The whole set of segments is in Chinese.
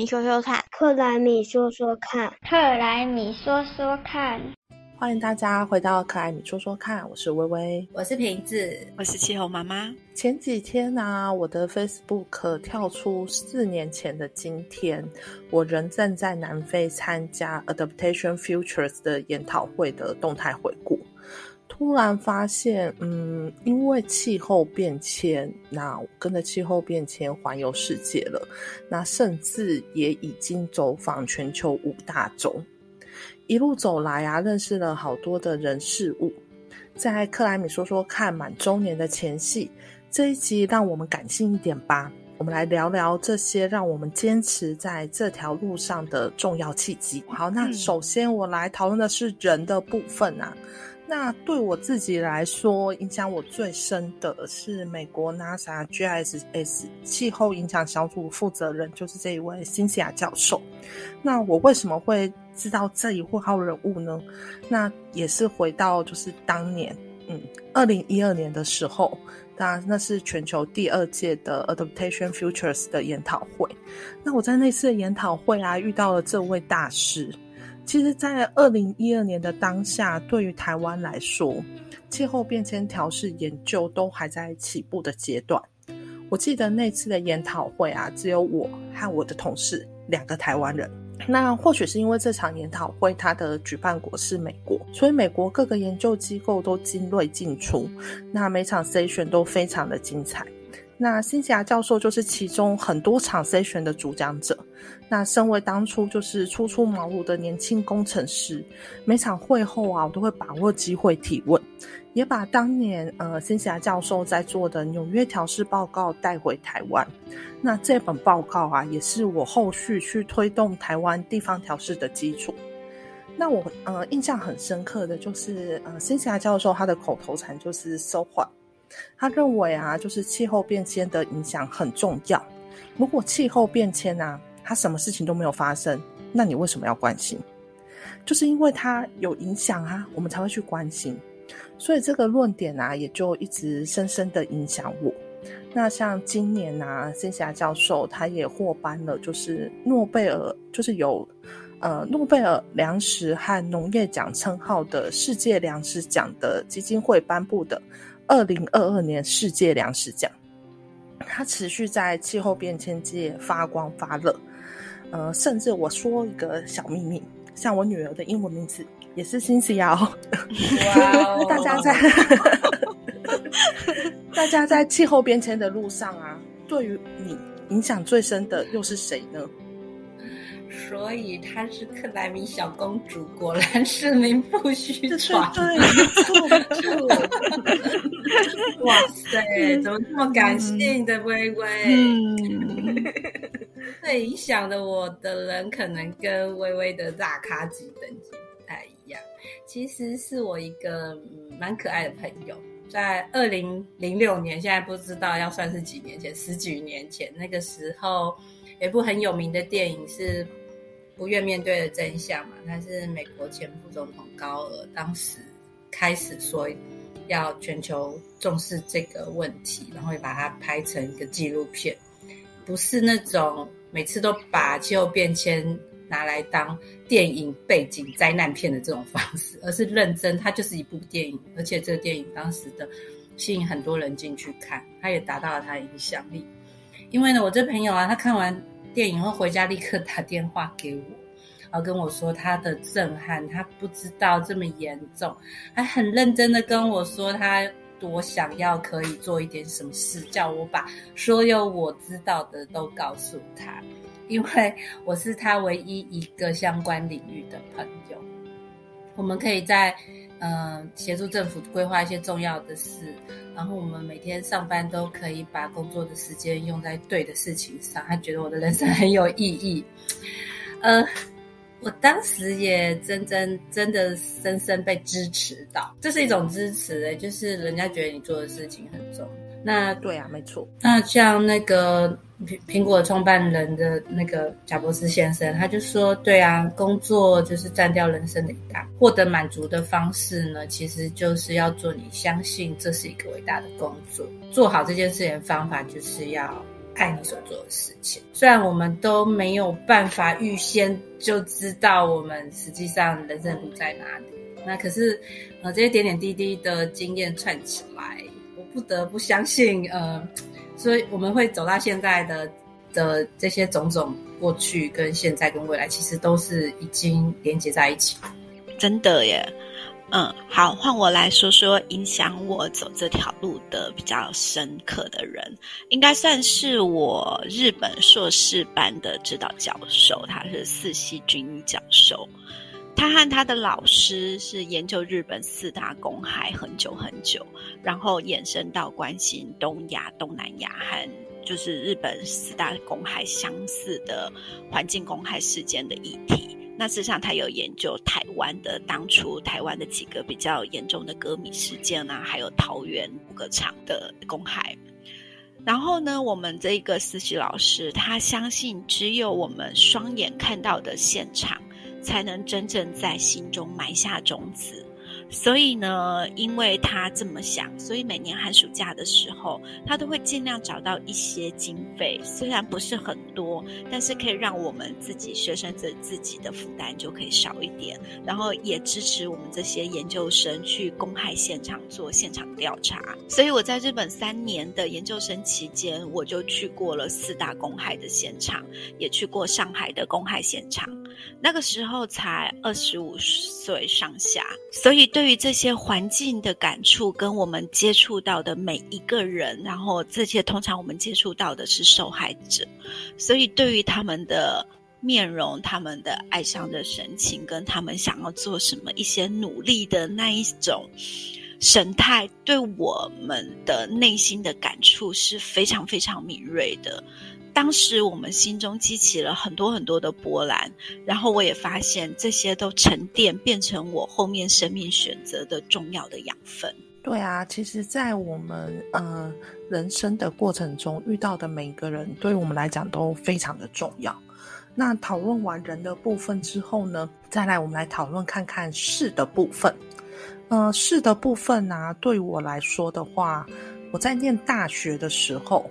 米说说看，克莱米说说看，克莱米说说看。欢迎大家回到克莱米说说看，我是微微，我是瓶子，我是气候妈妈。前几天呢，我的 Facebook 跳出四年前的今天，我仍正在南非参加 Adaptation Futures 的研讨会的动态回顾。突然发现，嗯，因为气候变迁，那跟着气候变迁环游世界了，那甚至也已经走访全球五大洲。一路走来啊，认识了好多的人事物。在克莱米说说看满周年的前夕，这一集让我们感性一点吧。我们来聊聊这些让我们坚持在这条路上的重要契机。好，那首先我来讨论的是人的部分啊。那对我自己来说，影响我最深的是美国 NASA GIS 气候影响小组负责人，就是这一位辛西亚教授。那我为什么会知道这一户号人物呢？那也是回到就是当年，嗯，二零一二年的时候，当然那是全球第二届的 Adaptation Futures 的研讨会。那我在那次研讨会啊，遇到了这位大师。其实，在二零一二年的当下，对于台湾来说，气候变迁调试研究都还在起步的阶段。我记得那次的研讨会啊，只有我和我的同事两个台湾人。那或许是因为这场研讨会，它的举办国是美国，所以美国各个研究机构都精锐进出，那每场 session 都非常的精彩。那辛霞教授就是其中很多场 session 的主讲者。那身为当初就是初出茅庐的年轻工程师，每场会后啊，我都会把握机会提问，也把当年呃辛霞教授在做的纽约调试报告带回台湾。那这本报告啊，也是我后续去推动台湾地方调试的基础。那我呃印象很深刻的就是呃辛霞教授他的口头禅就是 “so what”。他认为啊，就是气候变迁的影响很重要。如果气候变迁啊，它什么事情都没有发生，那你为什么要关心？就是因为它有影响啊，我们才会去关心。所以这个论点啊，也就一直深深的影响我。那像今年啊，仙霞教授他也获颁了，就是诺贝尔，就是有呃诺贝尔粮食和农业奖称号的世界粮食奖的基金会颁布的。二零二二年世界粮食奖，它持续在气候变迁界发光发热。呃，甚至我说一个小秘密，像我女儿的英文名字也是辛西亚哦。哇！大家在 大家在气候变迁的路上啊，对于你影响最深的又是谁呢？所以她是克莱米小公主，果然是名不虚传。哇塞，怎么这么感性的微微？嗯，最影响的我的人，可能跟微微的大咖级等级不太一样。其实是我一个蛮可爱的朋友，在二零零六年，现在不知道要算是几年前，十几年前，那个时候有一部很有名的电影是。不愿面对的真相嘛？他是美国前副总统高尔，当时开始说要全球重视这个问题，然后也把它拍成一个纪录片，不是那种每次都把气候变迁拿来当电影背景灾难片的这种方式，而是认真，它就是一部电影，而且这个电影当时的吸引很多人进去看，它也达到了它的影响力。因为呢，我这朋友啊，他看完。电影后回家立刻打电话给我，然后跟我说他的震撼，他不知道这么严重，还很认真的跟我说他多想要可以做一点什么事，叫我把所有我知道的都告诉他，因为我是他唯一一个相关领域的朋友，我们可以在。嗯，协助政府规划一些重要的事，然后我们每天上班都可以把工作的时间用在对的事情上。他觉得我的人生很有意义。呃，我当时也真真真的深深被支持到，这是一种支持诶，就是人家觉得你做的事情很重。那对啊，没错。那像那个。苹苹果创办人的那个贾伯斯先生，他就说：“对啊，工作就是占掉人生的一大，获得满足的方式呢，其实就是要做你相信这是一个伟大的工作。做好这件事情的方法，就是要爱你所做的事情。虽然我们都没有办法预先就知道我们实际上人生路在哪里，那可是呃这些点点滴滴的经验串起来，我不得不相信，呃，所以我们会走到现在的的这些种种过去跟现在跟未来，其实都是已经连接在一起。真的耶。嗯，好，换我来说说影响我走这条路的比较深刻的人，应该算是我日本硕士班的指导教授，他是四系君一教授。他和他的老师是研究日本四大公害很久很久，然后延伸到关心东亚、东南亚和就是日本四大公害相似的环境公害事件的议题。那事实上，他有研究台湾的当初台湾的几个比较严重的歌迷事件啊，还有桃园五个厂的公害。然后呢，我们这个实习老师他相信，只有我们双眼看到的现场，才能真正在心中埋下种子。所以呢，因为他这么想，所以每年寒暑假的时候，他都会尽量找到一些经费，虽然不是很多，但是可以让我们自己学生自自己的负担就可以少一点，然后也支持我们这些研究生去公害现场做现场调查。所以我在日本三年的研究生期间，我就去过了四大公害的现场，也去过上海的公害现场。那个时候才二十五岁上下，所以对于这些环境的感触，跟我们接触到的每一个人，然后这些通常我们接触到的是受害者，所以对于他们的面容、他们的哀伤的神情，跟他们想要做什么、一些努力的那一种神态，对我们的内心的感触是非常非常敏锐的。当时我们心中激起了很多很多的波澜，然后我也发现这些都沉淀，变成我后面生命选择的重要的养分。对啊，其实，在我们呃人生的过程中遇到的每一个人，对我们来讲都非常的重要。那讨论完人的部分之后呢，再来我们来讨论看看事的部分。呃，事的部分呢，对我来说的话，我在念大学的时候。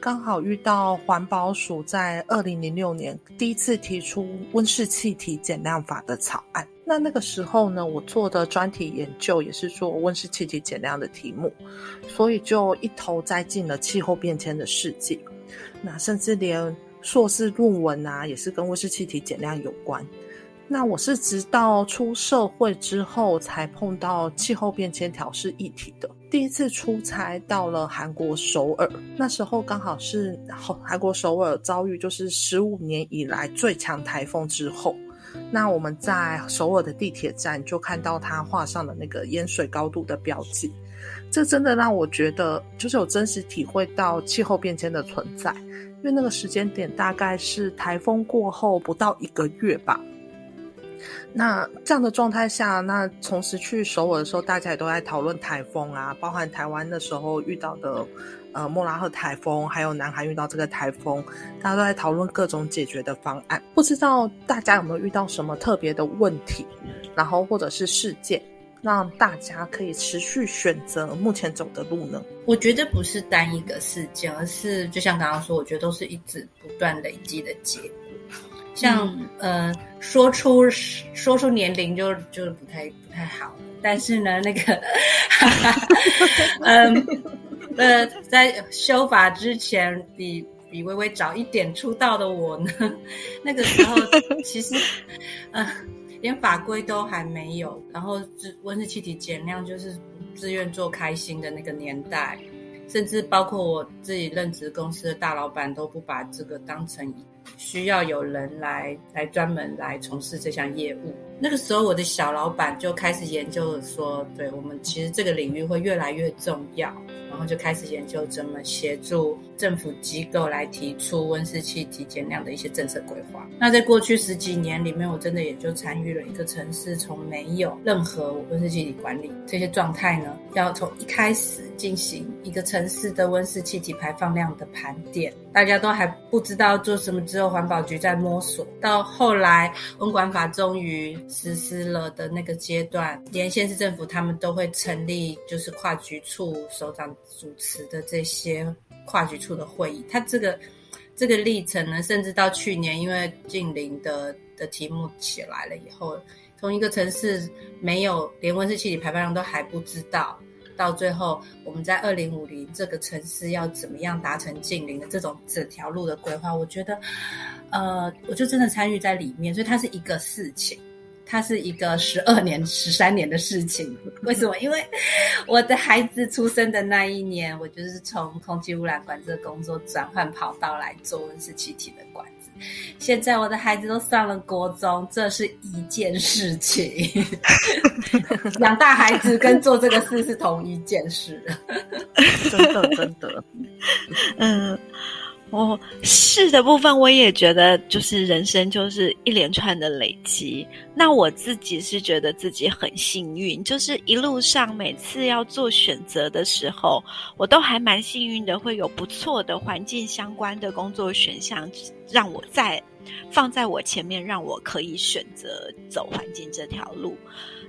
刚好遇到环保署在二零零六年第一次提出温室气体减量法的草案。那那个时候呢，我做的专题研究也是做温室气体减量的题目，所以就一头栽进了气候变迁的世界。那甚至连硕士论文啊，也是跟温室气体减量有关。那我是直到出社会之后才碰到气候变迁调试议题的。第一次出差到了韩国首尔，那时候刚好是韩国首尔遭遇就是十五年以来最强台风之后。那我们在首尔的地铁站就看到他画上了那个淹水高度的标记，这真的让我觉得就是有真实体会到气候变迁的存在。因为那个时间点大概是台风过后不到一个月吧。那这样的状态下，那同时去首尔的时候，大家也都在讨论台风啊，包含台湾的时候遇到的，呃，莫拉赫台风，还有南韩遇到这个台风，大家都在讨论各种解决的方案。不知道大家有没有遇到什么特别的问题，然后或者是事件，让大家可以持续选择目前走的路呢？我觉得不是单一个事件，而是就像刚刚说，我觉得都是一直不断累积的结。像呃，说出说出年龄就就不太不太好，但是呢，那个，嗯呃，在修法之前，比比微微早一点出道的我呢，那个时候其实，呃，连法规都还没有，然后温温室气体减量就是自愿做开心的那个年代，甚至包括我自己任职公司的大老板都不把这个当成。需要有人来来专门来从事这项业务。那个时候，我的小老板就开始研究说，对我们其实这个领域会越来越重要。然后就开始研究怎么协助政府机构来提出温室气体减量的一些政策规划。那在过去十几年里面，我真的也就参与了一个城市从没有任何温室气体管理这些状态呢，要从一开始进行一个城市的温室气体排放量的盘点。大家都还不知道做什么，之后环保局在摸索，到后来温管法终于实施了的那个阶段，连县市政府他们都会成立，就是跨局处首长主持的这些跨局处的会议。它这个这个历程呢，甚至到去年，因为近邻的的题目起来了以后，从一个城市没有连温室气体排放量都还不知道。到最后，我们在二零五零这个城市要怎么样达成近邻的这种整条路的规划？我觉得，呃，我就真的参与在里面，所以它是一个事情，它是一个十二年、十三年的事情。为什么？因为我的孩子出生的那一年，我就是从空气污染管制的工作转换跑道来做温室气体的管。现在我的孩子都上了国中，这是一件事情。养大孩子跟做这个事是同一件事，真的真的。嗯，哦，是的部分，我也觉得就是人生就是一连串的累积。那我自己是觉得自己很幸运，就是一路上每次要做选择的时候，我都还蛮幸运的，会有不错的环境相关的工作选项。让我在放在我前面，让我可以选择走环境这条路。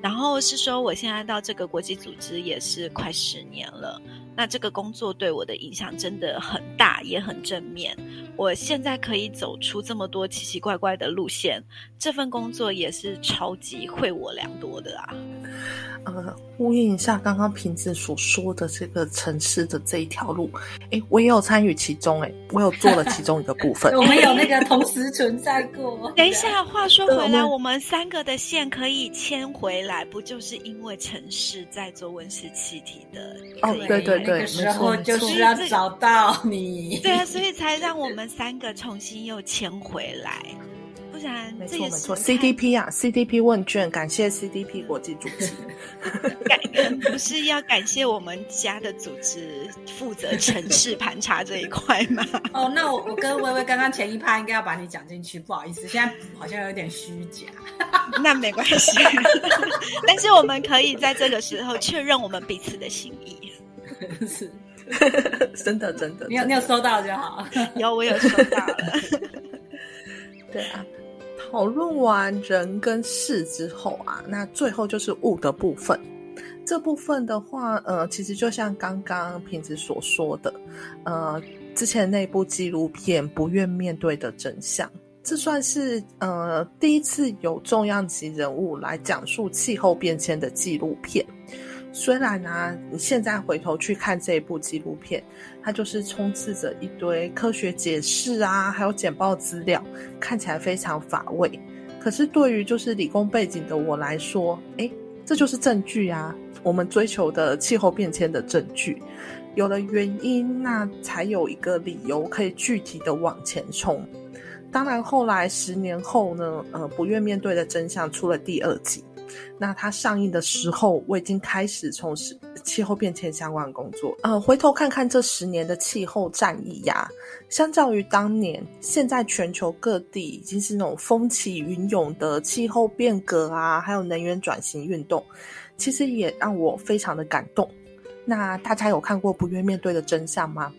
然后是说，我现在到这个国际组织也是快十年了。那这个工作对我的影响真的很大，也很正面。我现在可以走出这么多奇奇怪怪的路线，这份工作也是超级惠我良多的啊。呃，呼应一下刚刚瓶子所说的这个城市的这一条路，哎，我也有参与其中，哎，我有做了其中一个部分。我们有那个同时存在过。等一下，话说回来，我们三个的线可以牵回来，不就是因为城市在做温室气体的？哦，对对对，那个时候就是要找到你。对啊，所以才让我们三个重新又牵回来。没错没错，CDP 啊，CDP 问卷，感谢 CDP 国际组织。感不是要感谢我们家的组织负责城市盘查这一块吗？哦，那我我跟微微刚刚前一趴应该要把你讲进去，不好意思，现在好像有点虚假。那没关系，但是我们可以在这个时候确认我们彼此的心意。是，真的真的，你有你有收到就好。有，我有收到了。对啊。讨论完人跟事之后啊，那最后就是物的部分。这部分的话，呃，其实就像刚刚瓶子所说的，呃，之前那部纪录片《不愿面对的真相》，这算是呃第一次有重量级人物来讲述气候变迁的纪录片。虽然呢，你现在回头去看这一部纪录片，它就是充斥着一堆科学解释啊，还有简报资料，看起来非常乏味。可是对于就是理工背景的我来说，诶，这就是证据啊！我们追求的气候变迁的证据，有了原因，那才有一个理由可以具体的往前冲。当然，后来十年后呢，呃，不愿面对的真相出了第二集。那它上映的时候，我已经开始从事气候变迁相关工作。呃，回头看看这十年的气候战役呀，相较于当年，现在全球各地已经是那种风起云涌的气候变革啊，还有能源转型运动，其实也让我非常的感动。那大家有看过《不愿面对的真相》吗？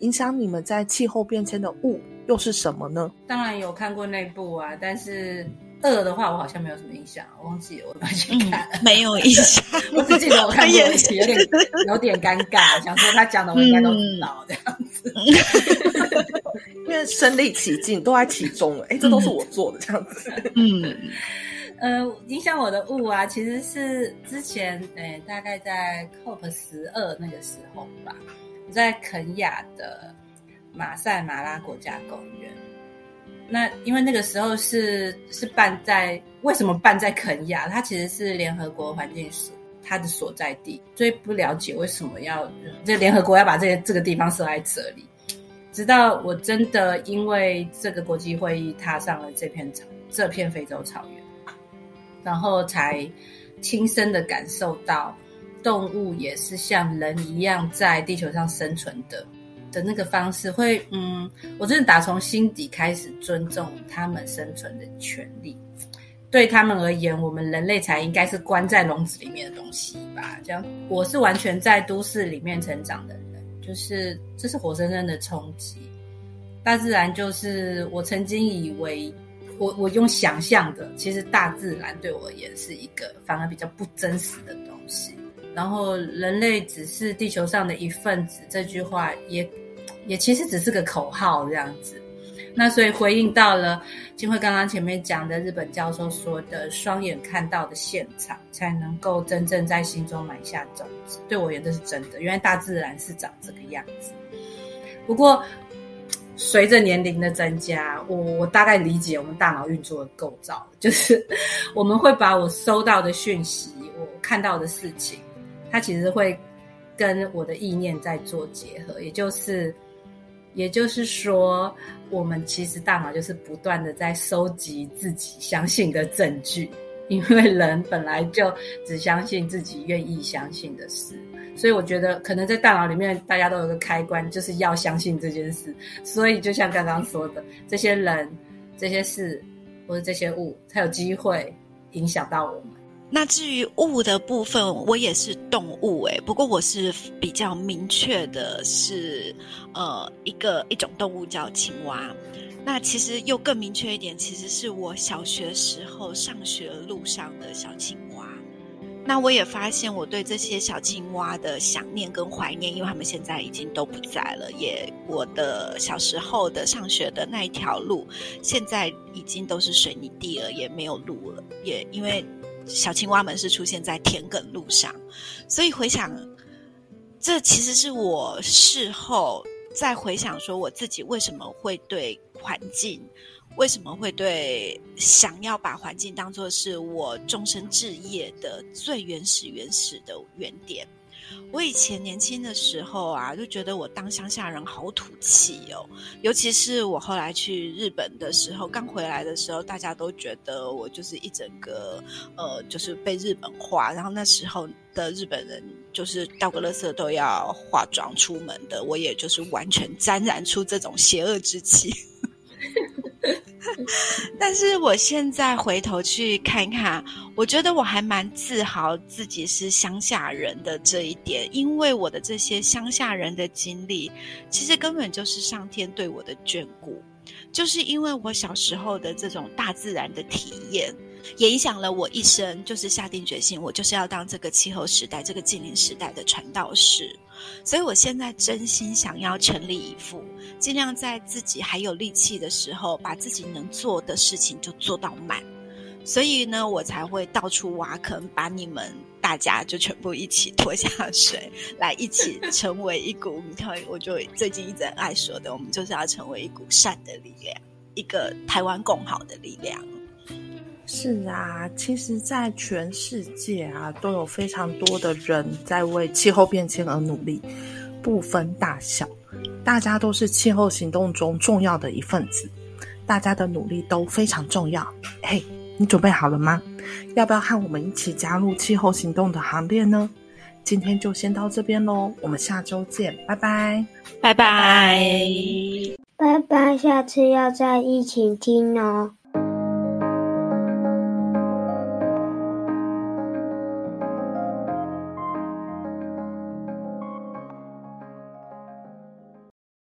影响你们在气候变迁的物又是什么呢？当然有看过那部啊，但是。二的话，我好像没有什么印象，我忘记了，我快去看。没有印象，我只记得我看过 一集，有点有点尴尬，想说他讲的我应该都知道这样子，因为身临其境，都在其中了。哎，这都是我做的这样子。嗯，呃，影响我的物啊，其实是之前，哎，大概在 COP 十二那个时候吧，我在肯亚的马赛马拉国家公园。那因为那个时候是是办在为什么办在肯亚？它其实是联合国环境署它的所在地，所以不了解为什么要这联合国要把这这个地方设在这里。直到我真的因为这个国际会议踏上了这片草这片非洲草原，然后才亲身的感受到动物也是像人一样在地球上生存的。的那个方式会，嗯，我真的打从心底开始尊重他们生存的权利。对他们而言，我们人类才应该是关在笼子里面的东西吧？这样，我是完全在都市里面成长的人，就是这是活生生的冲击。大自然就是我曾经以为，我我用想象的，其实大自然对我而言是一个反而比较不真实的东西。然后，人类只是地球上的一份子，这句话也也其实只是个口号这样子。那所以回应到了金慧刚刚前面讲的日本教授说的，双眼看到的现场，才能够真正在心中埋下种子。对我而言，这是真的。原来大自然是长这个样子。不过，随着年龄的增加，我我大概理解我们大脑运作的构造，就是 我们会把我收到的讯息，我看到的事情，它其实会跟我的意念在做结合，也就是。也就是说，我们其实大脑就是不断的在收集自己相信的证据，因为人本来就只相信自己愿意相信的事，所以我觉得可能在大脑里面大家都有个开关，就是要相信这件事。所以就像刚刚说的，这些人、这些事或者这些物，才有机会影响到我们。那至于物的部分，我也是动物诶，不过我是比较明确的是，呃，一个一种动物叫青蛙。那其实又更明确一点，其实是我小学时候上学路上的小青蛙。那我也发现我对这些小青蛙的想念跟怀念，因为他们现在已经都不在了。也我的小时候的上学的那一条路，现在已经都是水泥地了，也没有路了。也因为。小青蛙们是出现在田埂路上，所以回想，这其实是我事后再回想，说我自己为什么会对环境，为什么会对想要把环境当做是我终身置业的最原始、原始的原点。我以前年轻的时候啊，就觉得我当乡下人好土气哦。尤其是我后来去日本的时候，刚回来的时候，大家都觉得我就是一整个呃，就是被日本化。然后那时候的日本人，就是倒个垃圾都要化妆出门的，我也就是完全沾染出这种邪恶之气。但是我现在回头去看看，我觉得我还蛮自豪自己是乡下人的这一点，因为我的这些乡下人的经历，其实根本就是上天对我的眷顾，就是因为我小时候的这种大自然的体验。也影响了我一生，就是下定决心，我就是要当这个气候时代、这个近邻时代的传道士。所以我现在真心想要全力以赴，尽量在自己还有力气的时候，把自己能做的事情就做到满。所以呢，我才会到处挖坑，把你们大家就全部一起拖下水，来一起成为一股。你看，我就最近一直很爱说的，我们就是要成为一股善的力量，一个台湾共好的力量。是啊，其实，在全世界啊，都有非常多的人在为气候变迁而努力，不分大小，大家都是气候行动中重要的一份子，大家的努力都非常重要。嘿，你准备好了吗？要不要和我们一起加入气候行动的行列呢？今天就先到这边喽，我们下周见，拜拜，拜拜，拜拜，下次要再一起听哦。